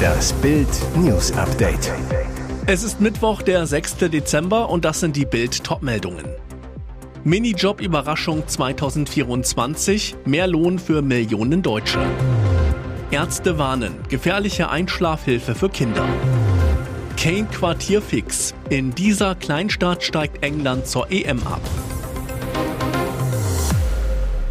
Das Bild News Update. Es ist Mittwoch, der 6. Dezember und das sind die Bild Topmeldungen. Minijob-Überraschung 2024, mehr Lohn für Millionen Deutsche. Ärzte warnen, gefährliche Einschlafhilfe für Kinder. Kane Quartierfix. In dieser Kleinstadt steigt England zur EM ab.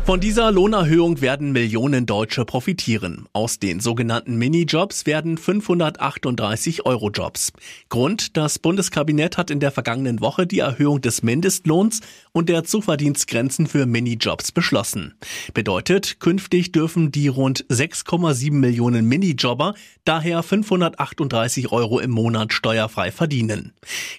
Von dieser Lohnerhöhung werden Millionen Deutsche profitieren. Aus den sogenannten Minijobs werden 538 Euro-Jobs. Grund, das Bundeskabinett hat in der vergangenen Woche die Erhöhung des Mindestlohns und der Zuverdienstgrenzen für Minijobs beschlossen. Bedeutet, künftig dürfen die rund 6,7 Millionen Minijobber daher 538 Euro im Monat steuerfrei verdienen.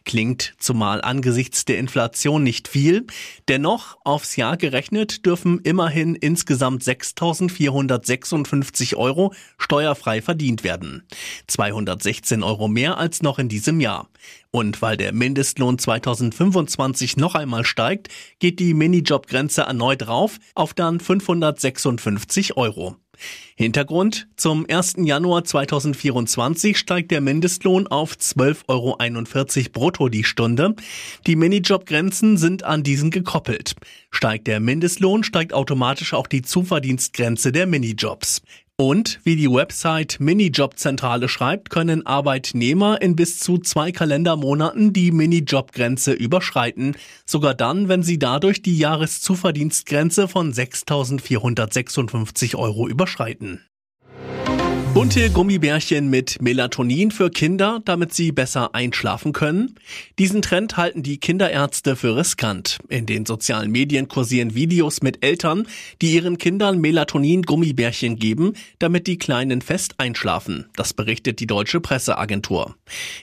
Klingt zumal angesichts der Inflation nicht viel. Dennoch, aufs Jahr gerechnet, dürfen immer immerhin insgesamt 6.456 Euro steuerfrei verdient werden. 216 Euro mehr als noch in diesem Jahr. Und weil der Mindestlohn 2025 noch einmal steigt, geht die Minijobgrenze erneut rauf auf dann 556 Euro. Hintergrund, zum 1. Januar 2024 steigt der Mindestlohn auf 12,41 Euro brutto die Stunde. Die Minijobgrenzen sind an diesen gekoppelt. Steigt der Mindestlohn, steigt automatisch auch die Zuverdienstgrenze der Minijobs. Und wie die Website Minijobzentrale schreibt, können Arbeitnehmer in bis zu zwei Kalendermonaten die Minijobgrenze überschreiten, sogar dann, wenn sie dadurch die Jahreszuverdienstgrenze von 6.456 Euro überschreiten. Bunte Gummibärchen mit Melatonin für Kinder, damit sie besser einschlafen können. Diesen Trend halten die Kinderärzte für riskant. In den sozialen Medien kursieren Videos mit Eltern, die ihren Kindern Melatonin-Gummibärchen geben, damit die Kleinen fest einschlafen. Das berichtet die deutsche Presseagentur.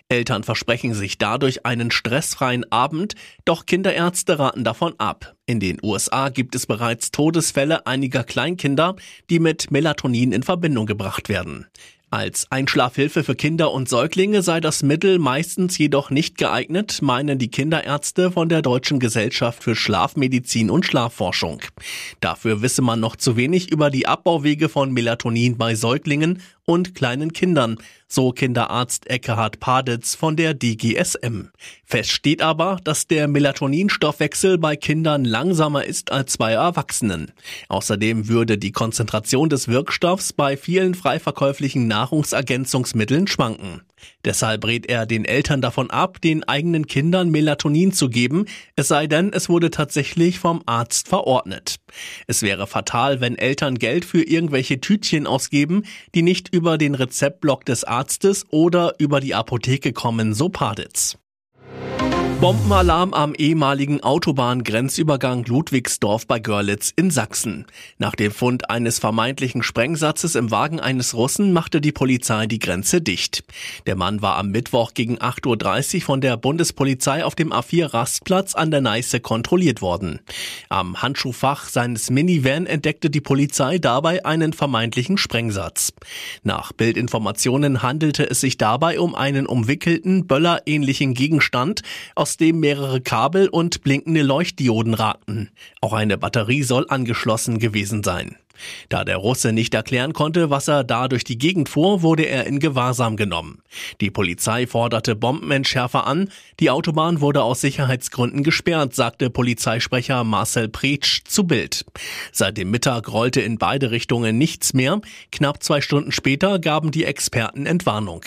Eltern versprechen sich dadurch einen stressfreien Abend, doch Kinderärzte raten davon ab. In den USA gibt es bereits Todesfälle einiger Kleinkinder, die mit Melatonin in Verbindung gebracht werden. Als Einschlafhilfe für Kinder und Säuglinge sei das Mittel meistens jedoch nicht geeignet, meinen die Kinderärzte von der Deutschen Gesellschaft für Schlafmedizin und Schlafforschung. Dafür wisse man noch zu wenig über die Abbauwege von Melatonin bei Säuglingen und kleinen Kindern, so Kinderarzt Eckehard Paditz von der DGSM. Fest steht aber, dass der Melatoninstoffwechsel bei Kindern langsamer ist als bei Erwachsenen. Außerdem würde die Konzentration des Wirkstoffs bei vielen frei verkäuflichen Nahrungsergänzungsmitteln schwanken. Deshalb rät er den Eltern davon ab, den eigenen Kindern Melatonin zu geben, es sei denn, es wurde tatsächlich vom Arzt verordnet. Es wäre fatal, wenn Eltern Geld für irgendwelche Tütchen ausgeben, die nicht über den Rezeptblock des Arztes oder über die Apotheke kommen, so Paditz. Bombenalarm am ehemaligen Autobahngrenzübergang Ludwigsdorf bei Görlitz in Sachsen. Nach dem Fund eines vermeintlichen Sprengsatzes im Wagen eines Russen machte die Polizei die Grenze dicht. Der Mann war am Mittwoch gegen 8.30 Uhr von der Bundespolizei auf dem A4-Rastplatz an der Neiße kontrolliert worden. Am Handschuhfach seines Minivan entdeckte die Polizei dabei einen vermeintlichen Sprengsatz. Nach Bildinformationen handelte es sich dabei um einen umwickelten, böllerähnlichen Gegenstand, aus aus dem mehrere Kabel und blinkende Leuchtdioden ragten. Auch eine Batterie soll angeschlossen gewesen sein. Da der Russe nicht erklären konnte, was er da durch die Gegend fuhr, wurde er in Gewahrsam genommen. Die Polizei forderte Bombenentschärfer an. Die Autobahn wurde aus Sicherheitsgründen gesperrt, sagte Polizeisprecher Marcel Pretsch zu Bild. Seit dem Mittag rollte in beide Richtungen nichts mehr. Knapp zwei Stunden später gaben die Experten Entwarnung.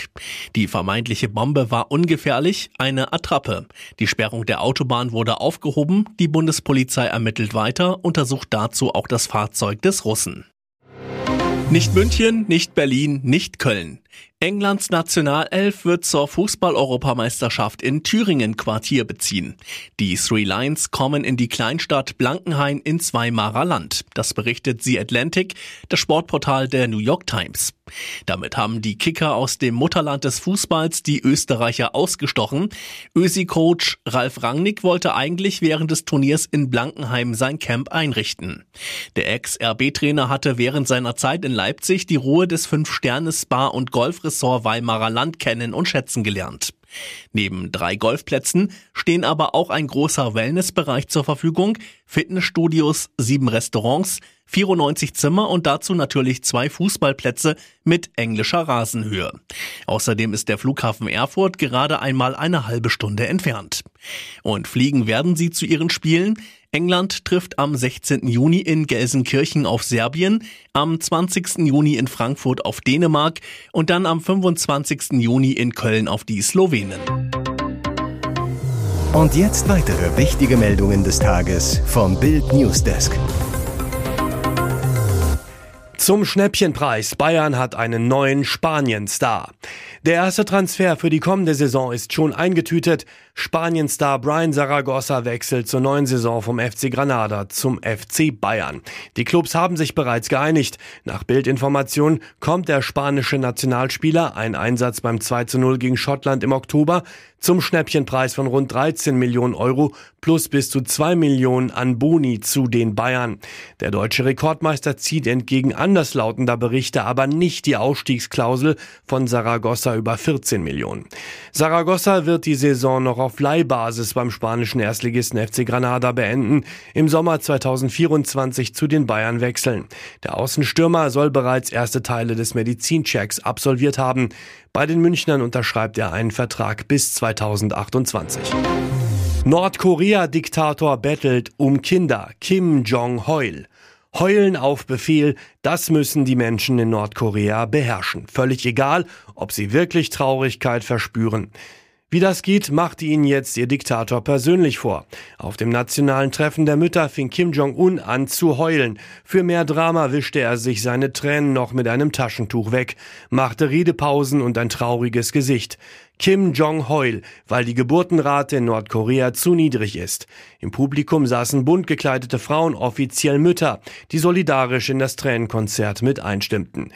Die vermeintliche Bombe war ungefährlich, eine Attrappe. Die Sperrung der Autobahn wurde aufgehoben. Die Bundespolizei ermittelt weiter, untersucht dazu auch das Fahrzeug des Russen. Russen. Nicht München, nicht Berlin, nicht Köln. Englands Nationalelf wird zur Fußball-Europameisterschaft in Thüringen Quartier beziehen. Die Three Lions kommen in die Kleinstadt Blankenhain ins Weimarer Land. Das berichtet The Atlantic, das Sportportal der New York Times. Damit haben die Kicker aus dem Mutterland des Fußballs die Österreicher ausgestochen. Ösi-Coach Ralf Rangnick wollte eigentlich während des Turniers in Blankenheim sein Camp einrichten. Der Ex-RB-Trainer hatte während seiner Zeit in Leipzig die Ruhe des Fünf-Sterne-Spa- und Golfressort Weimarer Land kennen und schätzen gelernt. Neben drei Golfplätzen stehen aber auch ein großer Wellnessbereich zur Verfügung, Fitnessstudios, sieben Restaurants, 94 Zimmer und dazu natürlich zwei Fußballplätze mit englischer Rasenhöhe. Außerdem ist der Flughafen Erfurt gerade einmal eine halbe Stunde entfernt. Und fliegen werden sie zu ihren Spielen. England trifft am 16. Juni in Gelsenkirchen auf Serbien, am 20. Juni in Frankfurt auf Dänemark und dann am 25. Juni in Köln auf die Slowenen. Und jetzt weitere wichtige Meldungen des Tages vom Bild Newsdesk. Zum Schnäppchenpreis. Bayern hat einen neuen Spanien-Star. Der erste Transfer für die kommende Saison ist schon eingetütet. Spanien-Star Brian Zaragoza wechselt zur neuen Saison vom FC Granada zum FC Bayern. Die Clubs haben sich bereits geeinigt. Nach Bildinformation kommt der spanische Nationalspieler, ein Einsatz beim 2 zu 0 gegen Schottland im Oktober, zum Schnäppchenpreis von rund 13 Millionen Euro plus bis zu 2 Millionen an Boni zu den Bayern. Der deutsche Rekordmeister zieht entgegen anderslautender Berichte aber nicht die Ausstiegsklausel von Saragossa über 14 Millionen. Saragossa wird die Saison noch auf Leihbasis beim spanischen Erstligisten FC Granada beenden, im Sommer 2024 zu den Bayern wechseln. Der Außenstürmer soll bereits erste Teile des Medizinchecks absolviert haben. Bei den Münchnern unterschreibt er einen Vertrag bis 2028. Nordkorea-Diktator bettelt um Kinder. Kim Jong-heul. Heulen auf Befehl, das müssen die Menschen in Nordkorea beherrschen. Völlig egal, ob sie wirklich Traurigkeit verspüren. Wie das geht, machte Ihnen jetzt Ihr Diktator persönlich vor. Auf dem nationalen Treffen der Mütter fing Kim Jong-un an zu heulen. Für mehr Drama wischte er sich seine Tränen noch mit einem Taschentuch weg, machte Redepausen und ein trauriges Gesicht. Kim Jong-heul, weil die Geburtenrate in Nordkorea zu niedrig ist. Im Publikum saßen bunt gekleidete Frauen, offiziell Mütter, die solidarisch in das Tränenkonzert mit einstimmten.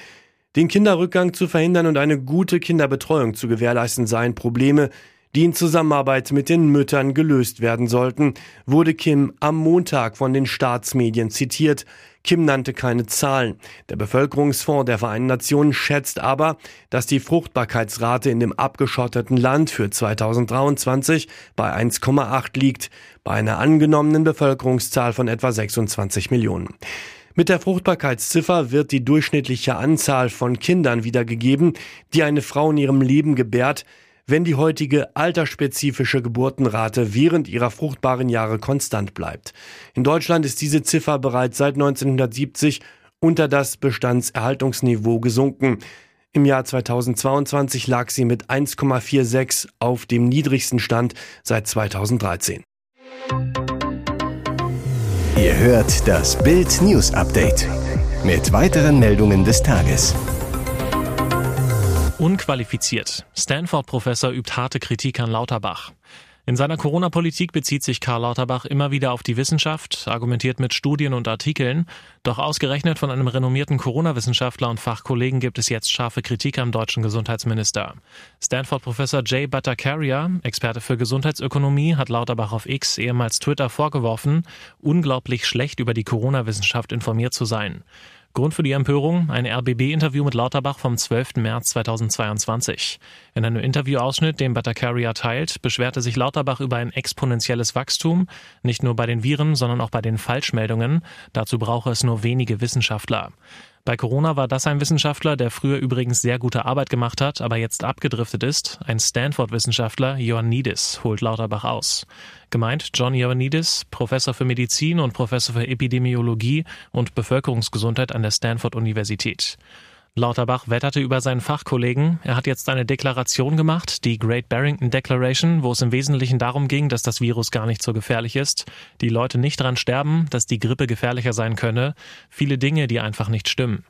Den Kinderrückgang zu verhindern und eine gute Kinderbetreuung zu gewährleisten seien Probleme, die in Zusammenarbeit mit den Müttern gelöst werden sollten, wurde Kim am Montag von den Staatsmedien zitiert. Kim nannte keine Zahlen. Der Bevölkerungsfonds der Vereinten Nationen schätzt aber, dass die Fruchtbarkeitsrate in dem abgeschotteten Land für 2023 bei 1,8 liegt, bei einer angenommenen Bevölkerungszahl von etwa 26 Millionen. Mit der Fruchtbarkeitsziffer wird die durchschnittliche Anzahl von Kindern wiedergegeben, die eine Frau in ihrem Leben gebärt, wenn die heutige altersspezifische Geburtenrate während ihrer fruchtbaren Jahre konstant bleibt. In Deutschland ist diese Ziffer bereits seit 1970 unter das Bestandserhaltungsniveau gesunken. Im Jahr 2022 lag sie mit 1,46 auf dem niedrigsten Stand seit 2013. Ihr hört das Bild News Update mit weiteren Meldungen des Tages. Unqualifiziert. Stanford-Professor übt harte Kritik an Lauterbach. In seiner Corona-Politik bezieht sich Karl Lauterbach immer wieder auf die Wissenschaft, argumentiert mit Studien und Artikeln. Doch ausgerechnet von einem renommierten Corona-Wissenschaftler und Fachkollegen gibt es jetzt scharfe Kritik am deutschen Gesundheitsminister. Stanford-Professor Jay Bhattacharya, Experte für Gesundheitsökonomie, hat Lauterbach auf X, ehemals Twitter, vorgeworfen, unglaublich schlecht über die Corona-Wissenschaft informiert zu sein. Grund für die Empörung ein RBB-Interview mit Lauterbach vom 12. März 2022. In einem Interviewausschnitt, den Bhattacharya teilt, beschwerte sich Lauterbach über ein exponentielles Wachstum, nicht nur bei den Viren, sondern auch bei den Falschmeldungen. Dazu brauche es nur wenige Wissenschaftler. Bei Corona war das ein Wissenschaftler, der früher übrigens sehr gute Arbeit gemacht hat, aber jetzt abgedriftet ist. Ein Stanford-Wissenschaftler, Ioannidis, holt Lauterbach aus. Gemeint John Ioannidis, Professor für Medizin und Professor für Epidemiologie und Bevölkerungsgesundheit an der Stanford-Universität. Lauterbach wetterte über seinen Fachkollegen. Er hat jetzt eine Deklaration gemacht, die Great Barrington Declaration, wo es im Wesentlichen darum ging, dass das Virus gar nicht so gefährlich ist, die Leute nicht dran sterben, dass die Grippe gefährlicher sein könne, viele Dinge, die einfach nicht stimmen.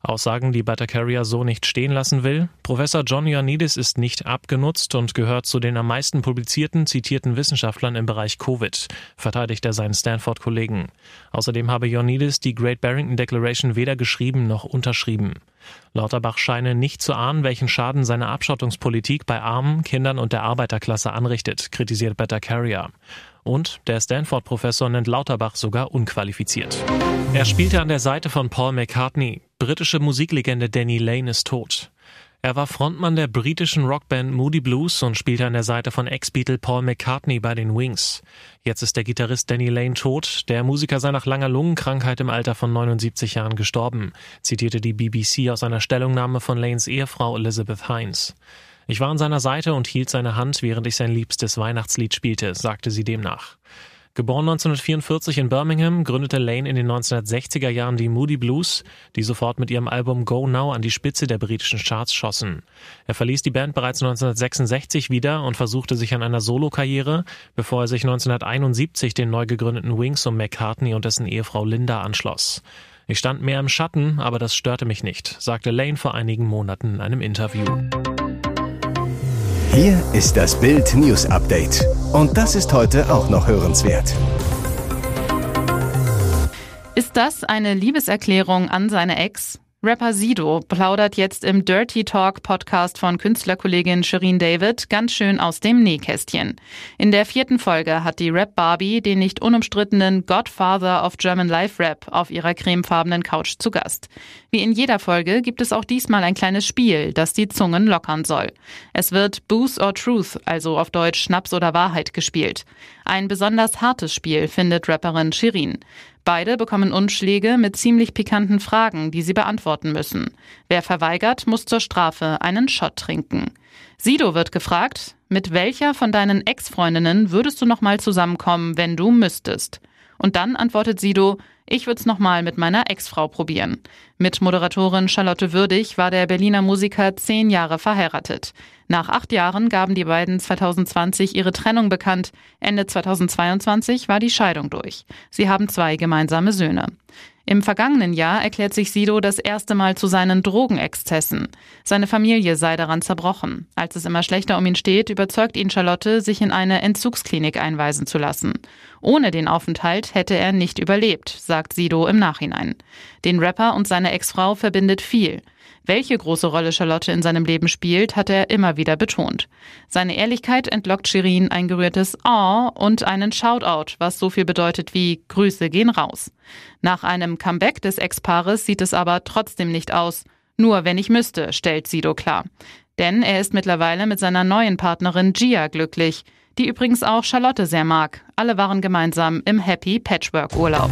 Aussagen, die Bhattacharya so nicht stehen lassen will. Professor John Ioannidis ist nicht abgenutzt und gehört zu den am meisten publizierten, zitierten Wissenschaftlern im Bereich Covid, verteidigt er seinen Stanford-Kollegen. Außerdem habe Ioannidis die Great Barrington Declaration weder geschrieben noch unterschrieben. Lauterbach scheine nicht zu ahnen, welchen Schaden seine Abschottungspolitik bei Armen, Kindern und der Arbeiterklasse anrichtet, kritisiert Bhattacharya. Und der Stanford-Professor nennt Lauterbach sogar unqualifiziert. Er spielte an der Seite von Paul McCartney. Britische Musiklegende Danny Lane ist tot. Er war Frontmann der britischen Rockband Moody Blues und spielte an der Seite von Ex-Beatle Paul McCartney bei den Wings. Jetzt ist der Gitarrist Danny Lane tot. Der Musiker sei nach langer Lungenkrankheit im Alter von 79 Jahren gestorben, zitierte die BBC aus einer Stellungnahme von Lanes Ehefrau Elizabeth Hines. Ich war an seiner Seite und hielt seine Hand, während ich sein liebstes Weihnachtslied spielte, sagte sie demnach. Geboren 1944 in Birmingham, gründete Lane in den 1960er Jahren die Moody Blues, die sofort mit ihrem Album Go Now an die Spitze der britischen Charts schossen. Er verließ die Band bereits 1966 wieder und versuchte sich an einer Solokarriere, bevor er sich 1971 den neu gegründeten Wings um McCartney und dessen Ehefrau Linda anschloss. Ich stand mehr im Schatten, aber das störte mich nicht, sagte Lane vor einigen Monaten in einem Interview. Hier ist das Bild News Update. Und das ist heute auch noch hörenswert. Ist das eine Liebeserklärung an seine Ex? Rapper Sido plaudert jetzt im Dirty Talk Podcast von Künstlerkollegin Shirin David ganz schön aus dem Nähkästchen. In der vierten Folge hat die Rap Barbie den nicht unumstrittenen Godfather of German Life Rap auf ihrer cremefarbenen Couch zu Gast. Wie in jeder Folge gibt es auch diesmal ein kleines Spiel, das die Zungen lockern soll. Es wird Booze or Truth, also auf Deutsch Schnaps oder Wahrheit gespielt. Ein besonders hartes Spiel, findet Rapperin Shirin. Beide bekommen Unschläge mit ziemlich pikanten Fragen, die sie beantworten müssen. Wer verweigert, muss zur Strafe einen Shot trinken. Sido wird gefragt, mit welcher von deinen Ex-Freundinnen würdest du nochmal zusammenkommen, wenn du müsstest? Und dann antwortet Sido, ich würde es nochmal mit meiner Ex-Frau probieren. Mit Moderatorin Charlotte Würdig war der Berliner Musiker zehn Jahre verheiratet. Nach acht Jahren gaben die beiden 2020 ihre Trennung bekannt. Ende 2022 war die Scheidung durch. Sie haben zwei gemeinsame Söhne. Im vergangenen Jahr erklärt sich Sido das erste Mal zu seinen Drogenexzessen. Seine Familie sei daran zerbrochen. Als es immer schlechter um ihn steht, überzeugt ihn Charlotte, sich in eine Entzugsklinik einweisen zu lassen. Ohne den Aufenthalt hätte er nicht überlebt, sagt Sido im Nachhinein. Den Rapper und seine Ex-Frau verbindet viel. Welche große Rolle Charlotte in seinem Leben spielt, hat er immer wieder betont. Seine Ehrlichkeit entlockt Shirin ein gerührtes Oh und einen Shoutout, was so viel bedeutet wie Grüße gehen raus. Nach einem Comeback des Ex-Paares sieht es aber trotzdem nicht aus. Nur wenn ich müsste, stellt Sido klar. Denn er ist mittlerweile mit seiner neuen Partnerin Gia glücklich, die übrigens auch Charlotte sehr mag. Alle waren gemeinsam im Happy Patchwork Urlaub.